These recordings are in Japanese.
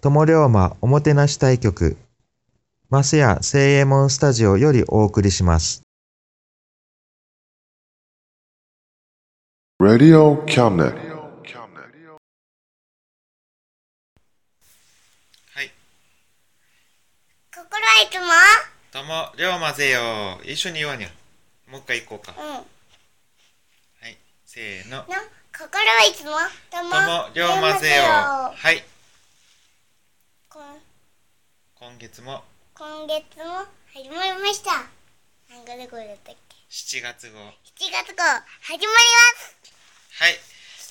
友龍馬おもてなし対局、マスヤ聖右衛門スタジオよりお送りします。Radio cabinet. はい。心はいつもどうも、龍馬ぜよ。一緒に言わにゃ。もう一回行こうか。うん。はい。せーの。の、心はいつも？どうもどうも、龍馬ぜよ。はい。今月も今月も始まりました。何月号だったっけ？7月号。?7 月号始まりますはい。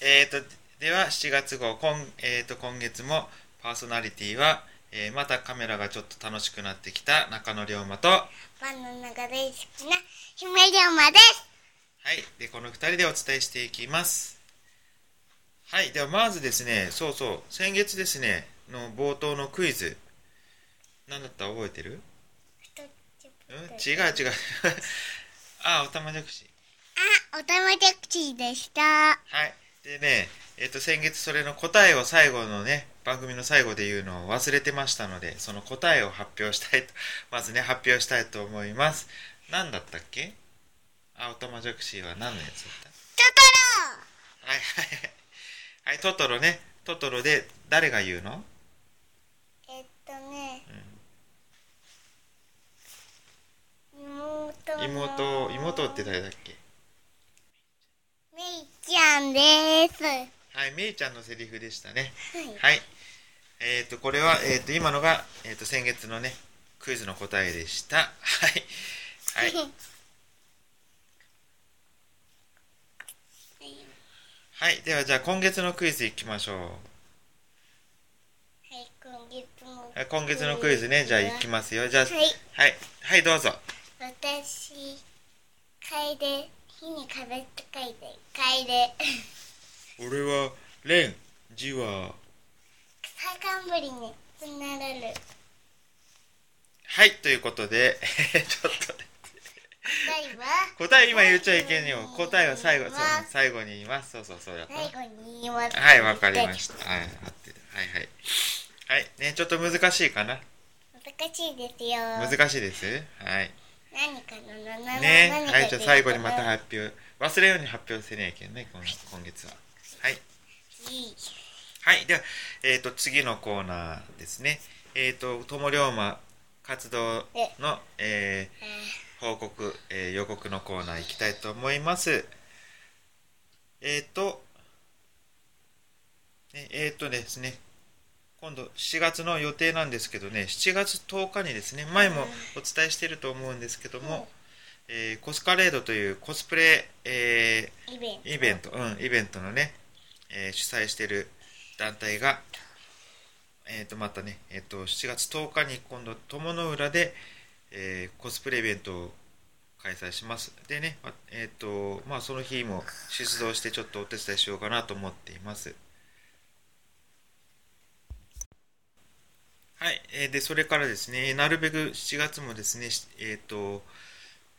えーと、では7月号、今,、えー、と今月もパーソナリティは、えーまたカメラがちょっと楽しくなってきた中野龍馬と、はバナナが大好きな姫龍馬です。い。で、この2人でお伝えしていきます。はい。では、まずですね、そうそう、先月ですね、の冒頭のクイズ。何だった？覚えてる？うん？違う違う。あ、おたまじゃくし。あ、おたまジャクチーでした。はい。でね、えっ、と、先月それの答えを最後のね、番組の最後で言うのを忘れてましたので、その答えを発表したいと、まずね、発表したいと思います。何だったっけ？あ、おたまじゃくしは何のやつだった？トトはいはいはい。はい、トトロね。トトロで誰が言うのロえっとね、妹の妹、妹って誰だっけ？めいちゃんです。はい、めいちゃんのセリフでしたね。はい。はい。えっ、と、これは、えっ、と、今のが、えっ、と、先月のね、クイズの答えでした。はい。はい。はい。では、じゃあ、今月のクイズいきましょう。はい、今月も。はい今月のクイズね、じゃあ、いきますよ。じゃあ、はい。はい。はい、どうぞ。私、楓、火に壁って書いて、楓。俺は、レン、ジは、草冠につながる。はい、ということで、ちょっとね、答えは？答え今言っちゃいけんよ。答えは最後、そう最後に言います。そうそうそうだった。最後に言います。はい、わかりました。はい、合ってた。はいはい。はい、ね、ちょっと難しいかな。難しいですよ。難しいです。はい。何かなななね、はい、じゃあ最後にまた発表。忘れように発表せねえけんね、今今月は。はい。はい、では、えっ、と、次のコーナーですね。えっ、と、友龍馬活動の、えーあ報告、えー予告のコーナー行きたいと思います。えっ、と、ねえっ、とですね、今度7月の予定なんですけどね、7月10日にですね、前もお伝えしていると思うんですけども、えーコスカレードというコスプレ、えーイベント。ーイベント、うん、イベントのね、えー主催している団体が、えー、とまたね、えー、と7月10日に今度友の浦で、えーコスプレイベントを開催します。でね、あえーとまあ、その日も出動してちょっとお手伝いしようかなと思っていますはい、えーでそれからですね、なるべく7月もですね、しえっ、と、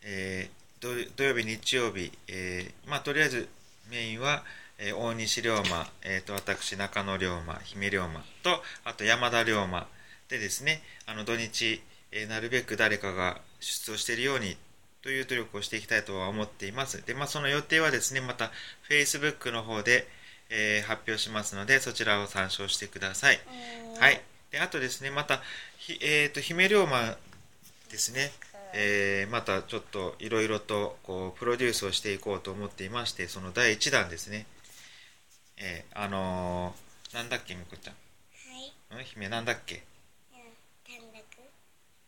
えー土土曜日、日曜日、えーまあ、とりあえずメインは、えー大西龍馬、えー、と私、中野龍馬、姫龍馬と、あと山田龍馬でですね、あの土日、えーなるべく誰かが出場しているようにという努力をしていきたいとは思っています。で、まあ、その予定はですね、また Facebook の方で、えー発表しますので、そちらを参照してください。はい。で、あとですね、また、ひえっ、と、姫龍馬ですね、えーまたちょっといろいろとこうプロデュースをしていこうと思っていまして、その第1弾ですね。えーあのーなんだっけ、みこちゃん。はいん？姫なんだっけ？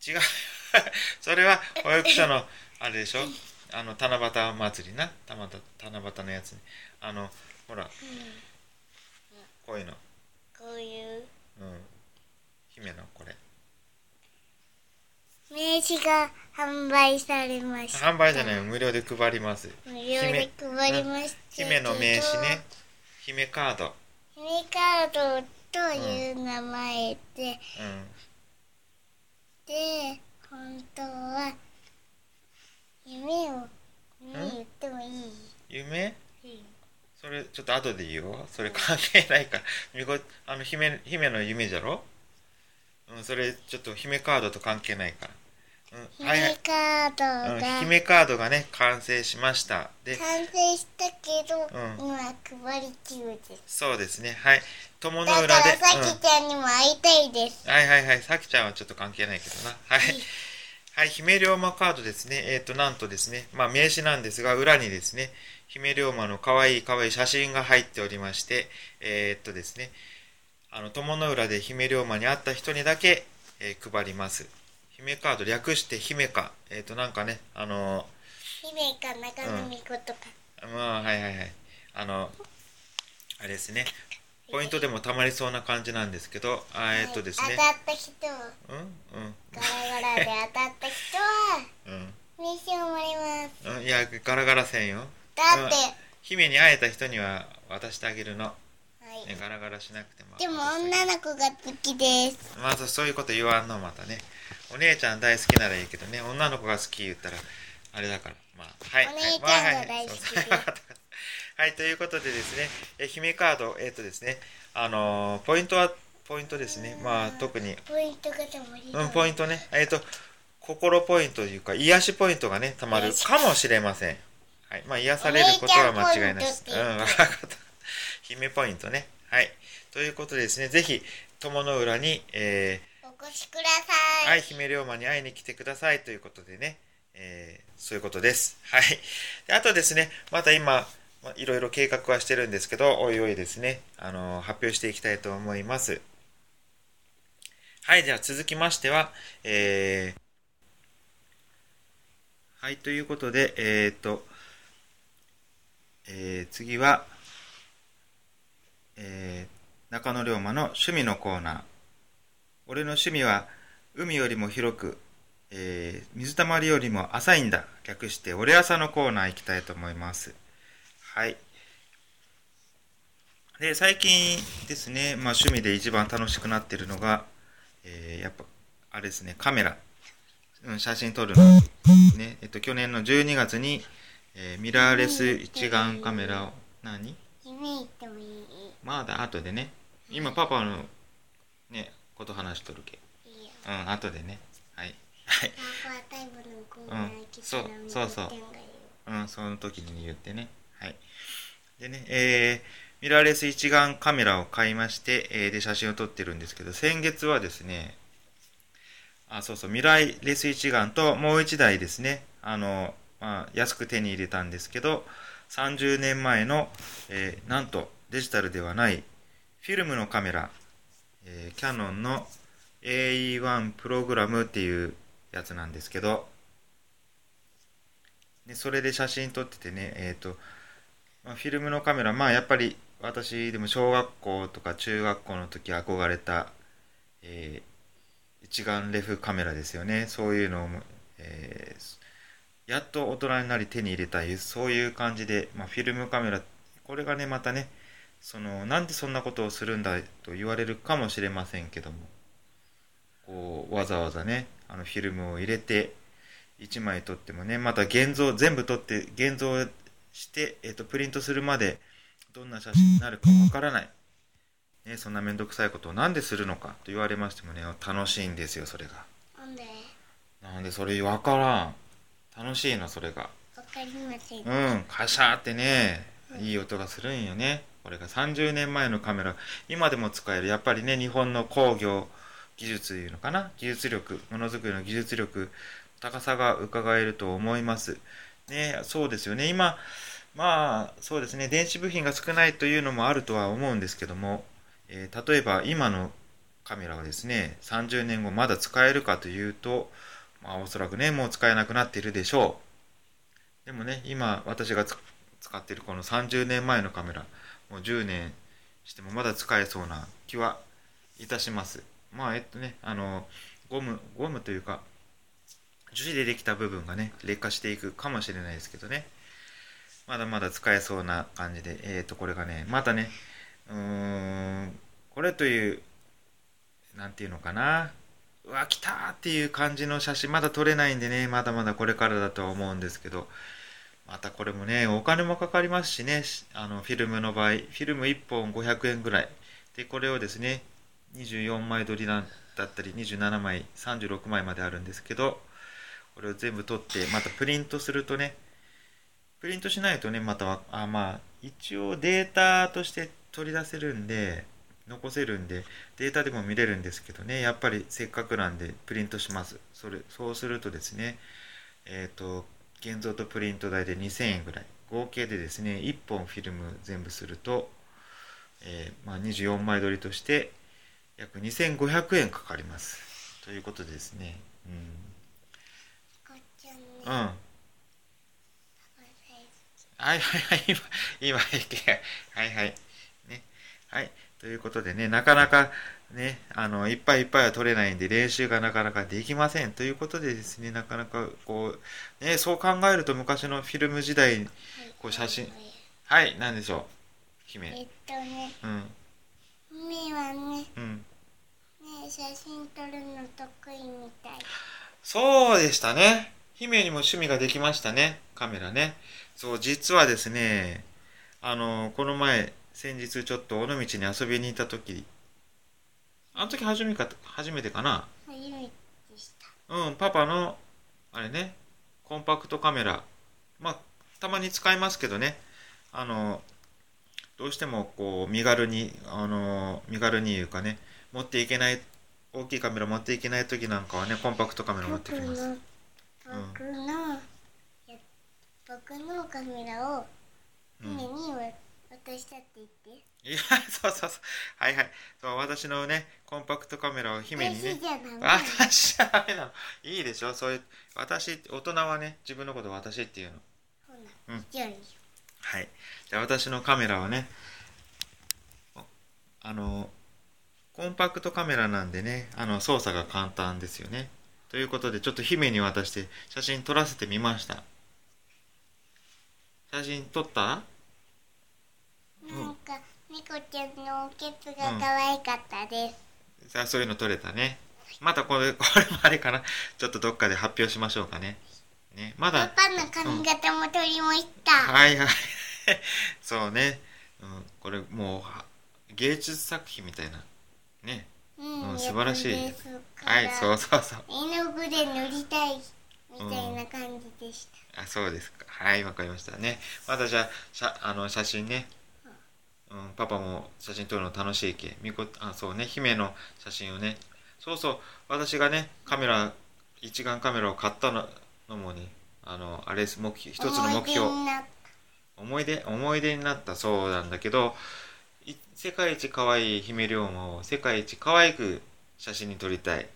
違う。それは保育所の、あれでしょ？あの、七夕祭りな？七夕のやつね。あの、ほら、こういうの。こういううん。姫のこれ。名刺が販売されました。販売じゃないよ。無料で配ります。無料で配りました姫の名刺ね。姫カード。姫カードという名前で、うん。で本当は夢を夢言ってもいい？夢？うん。それちょっと後で言うよそれ関係ないから。あの姫姫の夢じゃろ？うんそれちょっと姫カードと関係ないから、うん、はいはい。姫カードうん、が姫カードがね完成しました。で完成したけど、うん。今配り中です。そうですね。はい。友のだ裏で、からさきちゃんにも会いたいです、うん、はいはいはい。さきちゃんはちょっと関係ないけどな。はい。はい姫龍馬カードですね。えっ、となんとですね。まあ名刺なんですが裏にですね姫龍馬の可愛い可愛い写真が入っておりましてえっとですねあの友の浦で姫龍馬に会った人にだけ、えー配ります。姫カード略して姫か。えっ、となんかねあの姫か中野美子とか、まあはいはいはい。あのあれですね。ポイントでもたまりそうな感じなんですけどあえっ、とですね。当たった人は。うん？うん。ガラガラで当たった人はうん。名刺をもらいます。うん。いやガラガラせんよ。だって、姫に会えた人には渡してあげるの、はいね、ガラガラしなくてもでも女の子が好きです。まずそういうこと言わんのまたね。お姉ちゃん大好きならいいけどね。女の子が好き言ったらあれだから。まあはい。お姉ちゃんが大好きで。すはいはい。ということでですね。え姫カード。えっ、とですね。あのーポイントはポイントですね。まあ特に。ポイントがたまりうん、ポイントね。えっ、と、心ポイントというか、癒しポイントがね、たまるかもしれません。はい。まあ、癒されることは間違いないです。うん、お姉ちゃんポイントわかった。姫ポイントね。はい。ということでですね、ぜひ、友の浦に、えお越しくだー、さはいい、姫龍馬に会いに来てくださいということでね、えー、そういうことです。はい。であとですね、また今、まあ、いろいろ計画はしてるんですけど、おいおいですね、あのー発表していきたいと思います。はい、じゃあ続きましては、えー、はい、ということで、えー、っと、えー、次は、えー、中野龍馬の趣味のコーナー。俺の趣味は海よりも広く、えー水たまりよりも浅いんだ。略して、俺朝のコーナー行きたいと思います。はい。で、最近ですね、まあ趣味で一番楽しくなってるのが、えーやっぱ、あれですね、カメラ。うん、写真撮るの。ね、えっと、去年の12月に、えーミラーレス一眼カメラを、何？夢言ってもまだ後でね。今パパの、ね、こと話しとるけ。うん、後でね。はい。はい。うんそうそうそううん、その時に言ってね。はい。でね、えー、ミラーレス一眼カメラを買いまして、えーで、写真を撮ってるんですけど、先月はですね、あ、そうそう、ミラーレス一眼ともう一台ですね、あの、まあ、安く手に入れたんですけど、30年前の、えーなんとデジタルではないフィルムのカメラ、えーキャノンの AE1 プログラムっていうやつなんですけど、でそれで写真撮っててね、えっ、と、まあ、フィルムのカメラ、まあやっぱり私でも小学校とか中学校の時憧れた、えー一眼レフカメラですよね。そういうのを、えーやっと大人になり手に入れたい、そういう感じで、まあ、フィルムカメラ、これがね、またね、その、なんでそんなことをするんだと言われるかもしれませんけども、こうわざわざねあのフィルムを入れて1枚撮ってもねまた現像全部撮って現像して、えっとプリントするまでどんな写真になるかわからない、ね、そんな面倒くさいことをなんでするのかと言われましてもね楽しいんですよそれが。なんで？なんでそれわからん。楽しいのそれが。わかりません。うんカシャーってねいい音がするんよね。これが30年前のカメラ。今でも使える。やっぱりね日本の工業技術いうのかな？技術力ものづくりの技術力高さが伺えると思います。ねそうですよね。今まあそうですね。電子部品が少ないというのもあるとは思うんですけども、えー例えば今のカメラはですね30年後まだ使えるかというとまあおそらくねもう使えなくなっているでしょう。でもね今私がつ使ってるこの30年前のカメラもう10年してもまだ使えそうな気はいたします。まあえっとねあのゴムゴムというか樹脂でできた部分がね劣化していくかもしれないですけどね。まだまだ使えそうな感じでえっ、とこれがねまたねうーんこれというなんていうのかな。うわ来たーっていう感じの写真まだ撮れないんでねまだまだこれからだとは思うんですけど。またこれもねお金もかかりますしね。あのフィルムの場合フィルム1本500円ぐらい。でこれをですね24枚撮りだったり27枚36枚まであるんですけどこれを全部撮ってまたプリントするとねプリントしないとねまたあまあ一応データとして取り出せるんで残せるんでデータでも見れるんですけどねやっぱりせっかくなんでプリントします。それそうするとですねえっ、と現像とプリント代で2000円ぐらい合計でですね1本フィルム全部すると、えーまあ、24枚撮りとして約2500円かかりますということでですねこっちゃんね。うんうんはいはいはい、今、今、はいはい。ね。はい。ということでね、なかなかね、あの、いっぱいいっぱいは取れないんで、練習がなかなかできません。ということでですね、なかなかこう、ね、そう考えると昔のフィルム時代、こう写真はい、なんでしょう。え姫。っとね、うん、目はね、うん。ね写真撮るの得意みたい。そうでしたね。姫にも趣味ができましたね。カメラね。そう、実はですね、あの、この前、先日ちょっと尾道に遊びに行った時、あの時初めか、初めてかな？初めてした。うん、パパの、あれね、コンパクトカメラ。まあ、たまに使いますけどね、あの、どうしてもこう、身軽に、あの、身軽にいうかね、持っていけない、大きいカメラ持っていけない時なんかはね、コンパクトカメラ持って僕きます。の、僕の、や僕のカメラをうん姫に渡したって言って。いや、そうそうそう。はいはい。そう、私のね、コンパクトカメラを姫にね私。じゃダメ。なの。いいでしょ？そういう、私、大人はね、自分のことを私っていうの。ほうん。はい。じゃあ私のカメラはね、おあの、コンパクトカメラなんでね、あの、操作が簡単ですよね。ということで、ちょっと姫に渡して写真撮らせてみました。写真撮った？なんか、猫ちゃんのおけつが可愛かったです。さあそういうの撮れたね。またこれ、これもあれかな。ちょっとどっかで発表しましょうかね。ね。まだ、パパの髪型も撮りました。はいはい。そうね。うん、これもうは、芸術作品みたいな。ね。うんうん素晴らしいはい、そうそうそう。絵の具で塗りたいみたいな感じでした。あ、そうですか。はい、わかりましたね。またじゃあ、しゃあの写真ね。うん、パパも写真撮るの楽しいけ。みこ、あ、そうね。姫の写真をね。そうそう。私がね、カメラ、一眼カメラを買ったののもね、あの、あれです、目標、一つの目標。思い出思い出になったそうなんだけどい世界一可愛い姫龍馬を世界一可愛く写真に撮りたい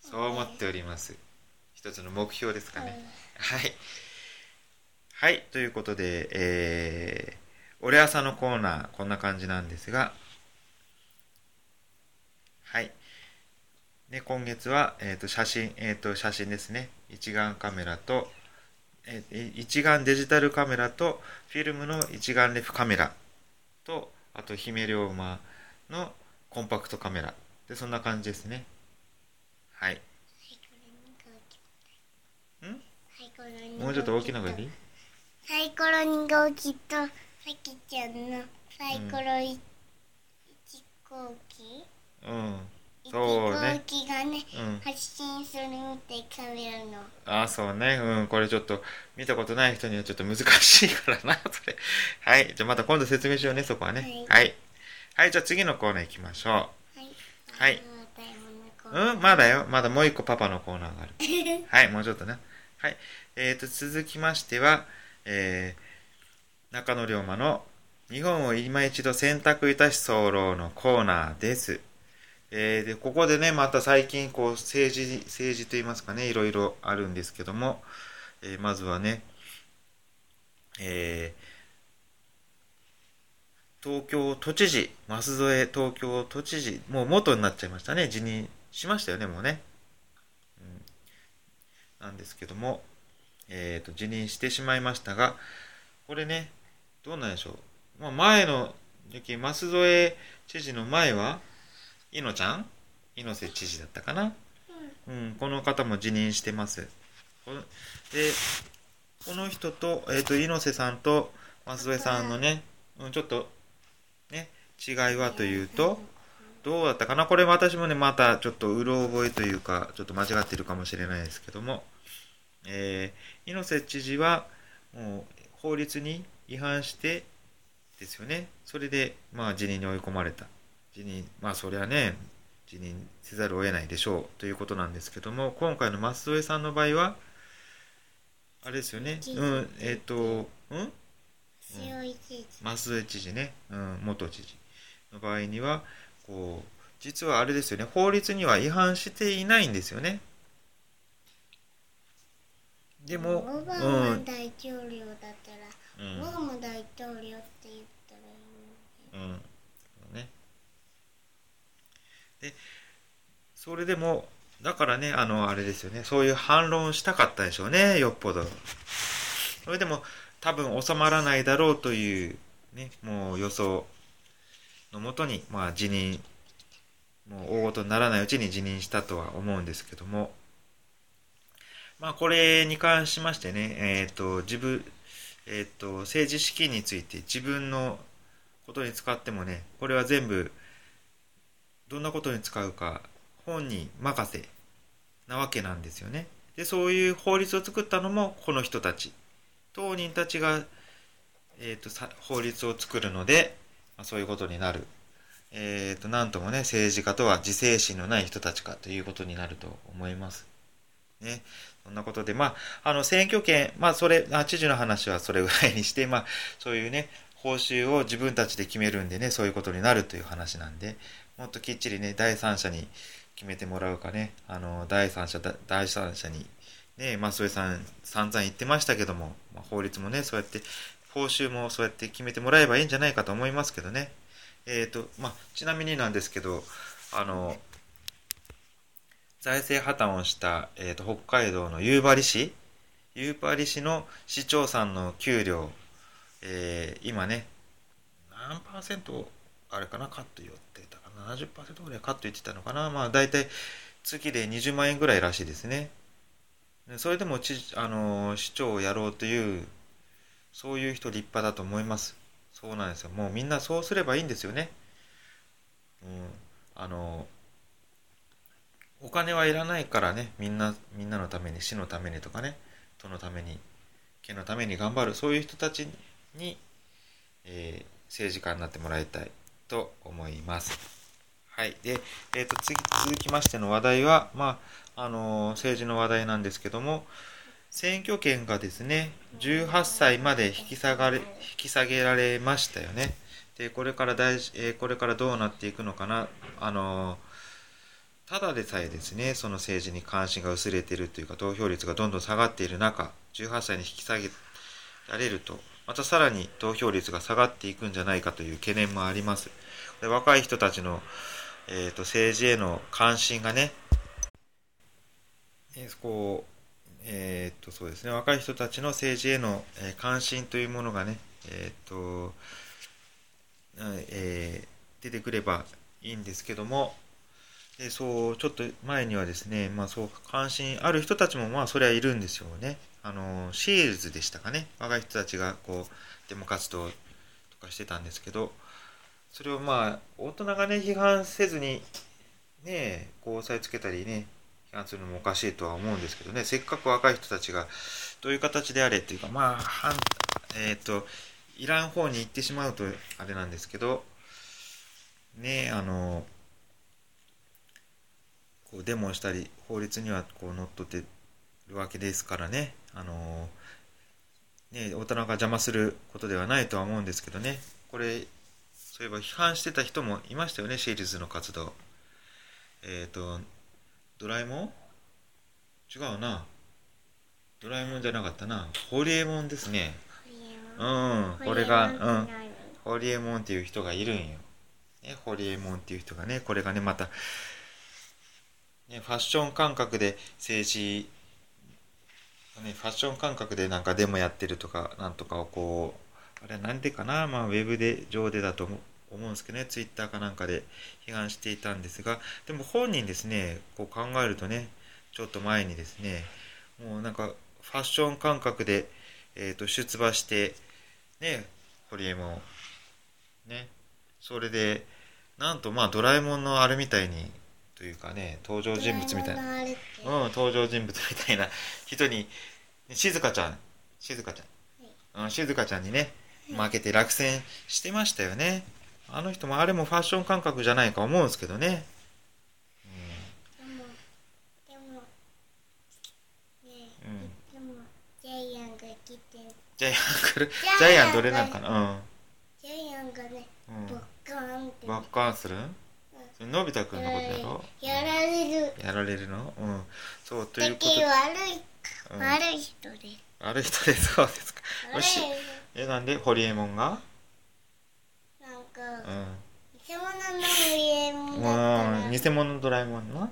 そう思っております一つの目標ですかたね、はいはいということでえー、俺朝のコーナーこんな感じなんですが。はい。で今月は、えー、と写真、えー、と写真ですね。一眼カメラとえー一眼デジタルカメラとフィルムの一眼レフカメラとあと姫龍馬のコンパクトカメラ。でそんな感じですね。はい。サイコロにもうちょっと大きな声でいい？サイコロ2号機とさきちゃんのサイコロ1号機、うん。一そうね号機がね、うん。発信するみたいカメラの。ああそうね。うん。これちょっと見たことない人にはちょっと難しいからな それ。はい。じゃあまた今度説明しようねそこはね。はい。はい、じゃあ次のコーナー行きましょはい。はい。うん。まだよ。まだもう一個パパのコーナーがある。はい。もうちょっとねはい。えーと続きましてはえー中野龍馬の日本を今一度選択いたし候のコーナーです。えーでここでねまた最近こう政治政治といいますかねいろいろあるんですけども、えーまずはね、えー東京都知事舛添東京都知事もう元になっちゃいましたね。辞任しましたよねもうね、うん、なんですけども、えーと辞任してしまいましたがこれねどうなんでしょう、まあ、前の時舛添知事の前はいのちゃん？猪瀬知事だったかな、うん、この方も辞任してます。このでこの人と,、えー、と猪瀬さんと舛添さんのね、うん、ちょっとね違いはというとどうだったかな？これ私もねまたちょっとうろ覚えというかちょっと間違ってるかもしれないですけども、えー猪瀬知事はもう法律に違反してですよね。それでまあ辞任に追い込まれた。辞任まあそりゃね辞任せざるを得ないでしょう。ということなんですけども今回の舛添さんの場合はあれですよね。うんえっ、とうん？舛添知事ね、うん、元知事。の場合にはこう実はあれですよね。法律には違反していないんですよね。でもオバうマん大統領だったら、うん。オバマ大統領って言ったらいいうん。そうね。でそれでもだからねあのあれですよね。そういう反論したかったでしょうねよっぽど。それでも多分収まらないだろうというねもう予想のもとにまあ辞任もう大事にならないうちに辞任したとは思うんですけども。まあこれに関しましてねえっ、と自分えっ、と政治資金について自分のことに使ってもねこれは全部どんなことに使うか本に任せなわけなんですよね。でそういう法律を作ったのもこの人たち。当人たちが、えー、と法律を作るので、まあ、そういうことになる。えー、となんともね政治家とは自制心のない人たちかということになると思います。ね。そんなことでまああの選挙権まあそれあ知事の話はそれぐらいにしてまあそういうね報酬を自分たちで決めるんでねそういうことになるという話なんでもっときっちりね第三者に決めてもらうかねあの第三者第三者にねまあそれさん散々言ってましたけども、まあ、法律もねそうやって報酬もそうやって決めてもらえばいいんじゃないかと思いますけどね。えーとまあ、ちなみになんですけどあの財政破綻をした、えー、と北海道の夕張市夕張市の市長さんの給料、えー今ね何パーセントあれかなカット言ってたかな70%ぐらいカット言ってたのかなまあ大体月で20万円ぐらいらしいですね。それでも知あの市長をやろうというそういう人立派だと思います。そうなんですよ。もうみんなそうすればいいんですよね。うん。あのお金はいらないからねみんなみんなのために市のためにとかね都のために県のために頑張るそういう人たちに、えー政治家になってもらいたいと思います。はい。で、えっ、と、次、続きましての話題は、まあ、あのー政治の話題なんですけども、選挙権がですね、18歳まで引き下がれ、引き下げられましたよね。で、これから大事、えーこれからどうなっていくのかな、あのーただでさえですね、その政治に関心が薄れているというか、投票率がどんどん下がっている中、18歳に引き下げられると、またさらに投票率が下がっていくんじゃないかという懸念もあります。で若い人たちの、えー、と政治への関心がね、えーこう、えー、とそうですね、若い人たちの政治への、え関心というものがね、えーとえー出てくればいいんですけども、でそうちょっと前にはですね、まあ、そう関心ある人たちもまあそれはいるんですよね。あのシールズでしたかね若い人たちがこうデモ活動とかしてたんですけどそれをまあ大人がね批判せずにねこう押さえつけたりね批判するのもおかしいとは思うんですけどねせっかく若い人たちがどういう形であれっていうかまあ反えっ、といらん方に行ってしまうとあれなんですけどねあのこうデモをしたり法律にはこう乗っ取ってるわけですからね。あのね大人が邪魔することではないとは思うんですけどね。これそういえば批判してた人もいましたよね。シリーズの活動。えっ、とドラえもん？違うな。ドラえもんじゃなかったな。ホリエモンですね。うんこれがうん。ホリエモンっていう人がいるんよ。ね、ホリエモンっていう人がね、これがね、また、ね、ファッション感覚で政治、ね、ファッション感覚でなんかデモやってるとか、なんとかをこう、あれなんでかな、まあ、ウェブで、上でだと思うんですけどね、ツイッターかなんかで批判していたんですが、でも本人ですね、こう考えるとね、ちょっと前にですね、もうなんかファッション感覚で、えー、と出馬して、ね、ホリエモン、ね、それで、なんとまあドラえもんのあれみたいに、というかね、登場人物みたいな、な。うん、登場人物みたいな人に、静香ちゃん、静香ちゃん、うん、静香ちゃんにね、負けて落選してましたよね。あの人もあれもファッション感覚じゃないか思うんですけどね。でも、でも、ねうん。でも、ジャイアンが来て、ジャイアン来るジャイアンどれなんかな？ジャイアンがね、うん。ボッカーンってうん。バッカーンする？のび太くんのことやろ？やられる。やられるの？うん。そう、といだうことけ悪い、うん悪い人です。悪い人でそうですか。よし。え、なんで？ホリエモンが？なんか、うん。偽物の家もだったもらう、偽物のドラえもんの？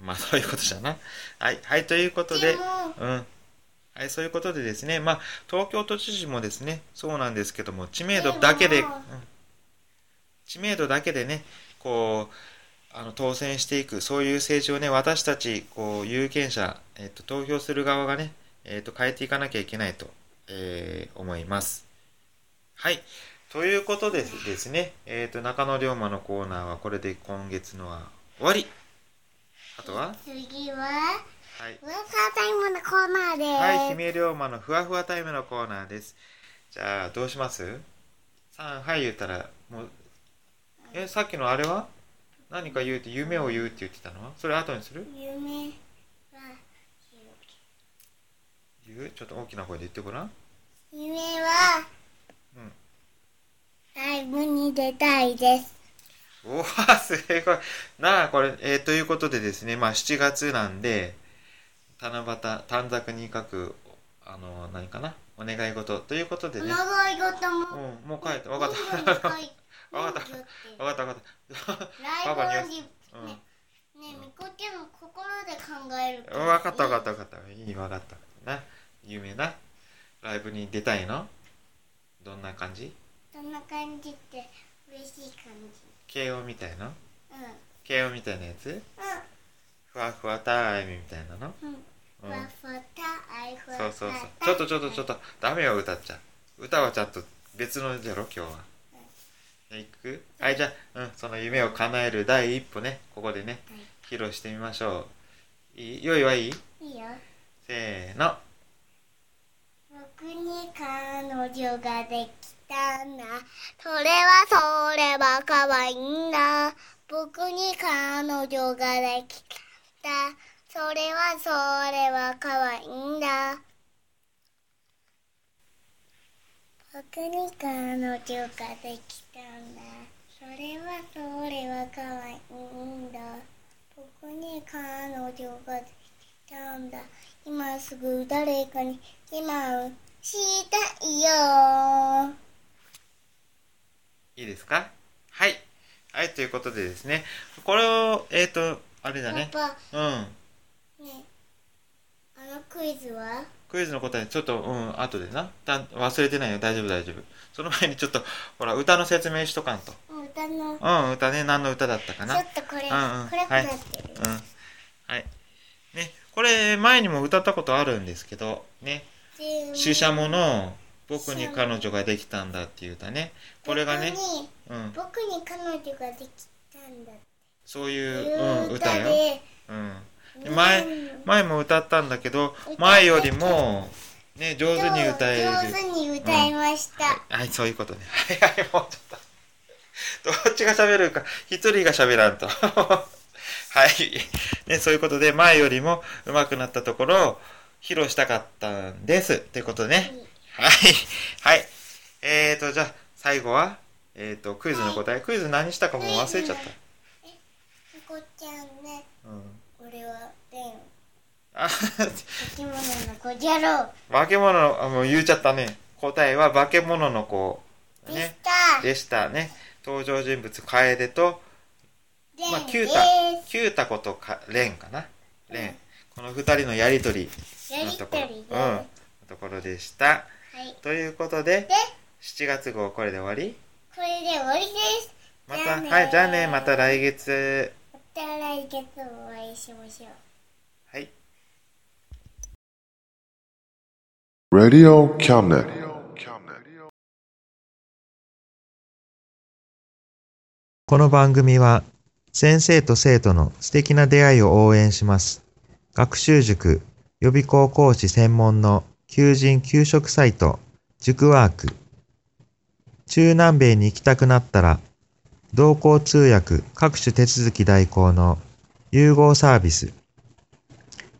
まあ、そういうことじゃな。はい、はい、ということで、うん。はい、そういうことでですね、まあ、東京都知事もですね、そうなんですけども、知名度だけで、うん知名度だけでね、こう、あの当選していく、そういう政治をね、私たち、こう、有権者、えっと、投票する側がね、えっと、変えていかなきゃいけないと、えー思います。はい。ということでですね、えっと、中野龍馬のコーナーは、これで今月のは終わり。あとは？次は、はい。ウェサータイムのコーナーです。はい、姫龍馬のふわふわタイムのコーナーです。じゃあ、どうします？さん、はい言ったら、もう、え、さっきのあれは？何か言うって、夢を言うって言ってたの？はそれ後にする？夢？は、言うちょっと大きな声で言ってごらん。夢は、うんライブに出たいです。おわ、すごい。なあ、これ、えーということでですね、まあ、7月なんで、七夕、短冊に書く、あの、何かな？お願い事ということでね。長いことうんも、、もう書いて、わかった。人間に書いわかった。人魚って。わかったわかった。ラパパにうん。ね、みこちゃんの心で考えるから分かった分かった分かった。いい分かった。な有名な。ライブに出たいの？どんな感じ？そんな感じって嬉しい感じ。慶応みたいなう慶応みたいなやつ？ん。ふわふわタイムみたいなの？うん。うん。そうそうそう。たちょっとちょっとちょっと。ダメよ歌っちゃ。歌はちゃんと別のじゃろ？今日は行く？はいじゃあ、うん、その夢を叶える第一歩ね。ここでねはい。披露してみましょう。いい？用意はいい？いいよ。せーの。僕に彼女ができたんだ。それはそれは可愛いんだ。僕に彼女ができたそれはそれは可愛いんだ僕に彼女ができたんだ。それはそれは可愛いんだ。僕に彼女ができたんだ。今すぐ誰かに今をしたいよ。いいですか？はい。はい、ということでですね。これを、えっ、と、あれだね。うん。ね。あのクイズは？クイズの答え、ちょっと、うん、後でな。だ忘れてないよ。大丈夫、大丈夫。その前にちょっと、ほら、歌の説明しとかんと。うん歌歌のうん、歌ね、何の歌だったかな。ちょっとこれ、うんうん暗くなってる、うん。はい。ね、これ前にも歌ったことあるんですけど、ね、でシシャモの僕に彼女ができたんだっていう歌ね。これがね、僕にうん、僕に彼女ができたんだそうい、いううん、う歌よ。うん。で前うん前も歌ったんだけどた。前よりもね上手に歌える。上手に歌いました、はいそういうことね。はいはいもうちょっと。どっちが喋るか。一人が喋らんと。はい。ねそういうことで前よりも上手くなったところを披露したかったんです。ってことね。はい。はい。えーとじゃあ最後はえーとクイズの答え。クイズ何したかもう忘れちゃった。こちゃんね。うん俺はレンあ 生き物の子じゃろう化け物の、あ、もう言っちゃったね。答えは化け物の子。でしね。た、でしたね。登場人物、楓と、まあ、キューでタす、キュータことか、レンかな。レン。この二人のやりとりのところ。うん。のところでした。はいということでで、7月号これで終わり？これで終わりですまた、はい、じゃあね、また来月。また来月お会いしましょうはい。Radio Cabinet. この番組は先生と生徒の素敵な出会いを応援します。学習塾予備校講師専門の求人・給食サイト塾ワーク。中南米に行きたくなったら同行通訳各種手続き代行の融合サービス。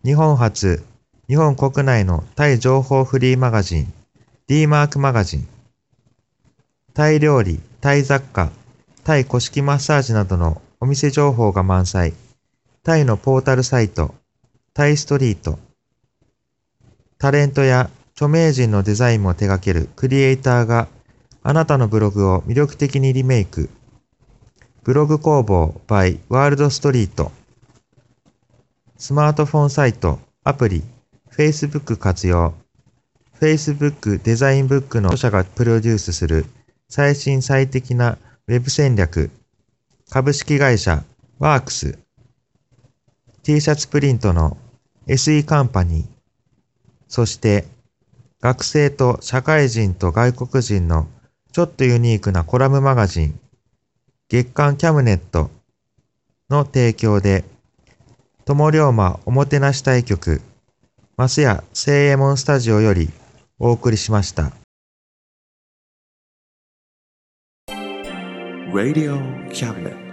日本初、日本国内のタイ情報フリーマガジン D マークマガジン。タイ料理、タイ雑貨、タイ古式マッサージなどのお店情報が満載。タイのポータルサイト、タイストリート。タレントや著名人のデザインも手掛けるクリエイターがあなたのブログを魅力的にリメイク。ブログ工房 by ワールドストリート。スマートフォンサイト、アプリ、Facebook 活用。Facebook デザインブックの著者がプロデュースする最新最適なウェブ戦略、株式会社ワークス、T シャツプリントの SE カンパニー、そして学生と社会人と外国人のちょっとユニークなコラムマガジン、月刊キャムネットの提供で、友龍馬おもてなし対局、マスヤ聖右衛門スタジオよりお送りしました。Radio Cabinet.「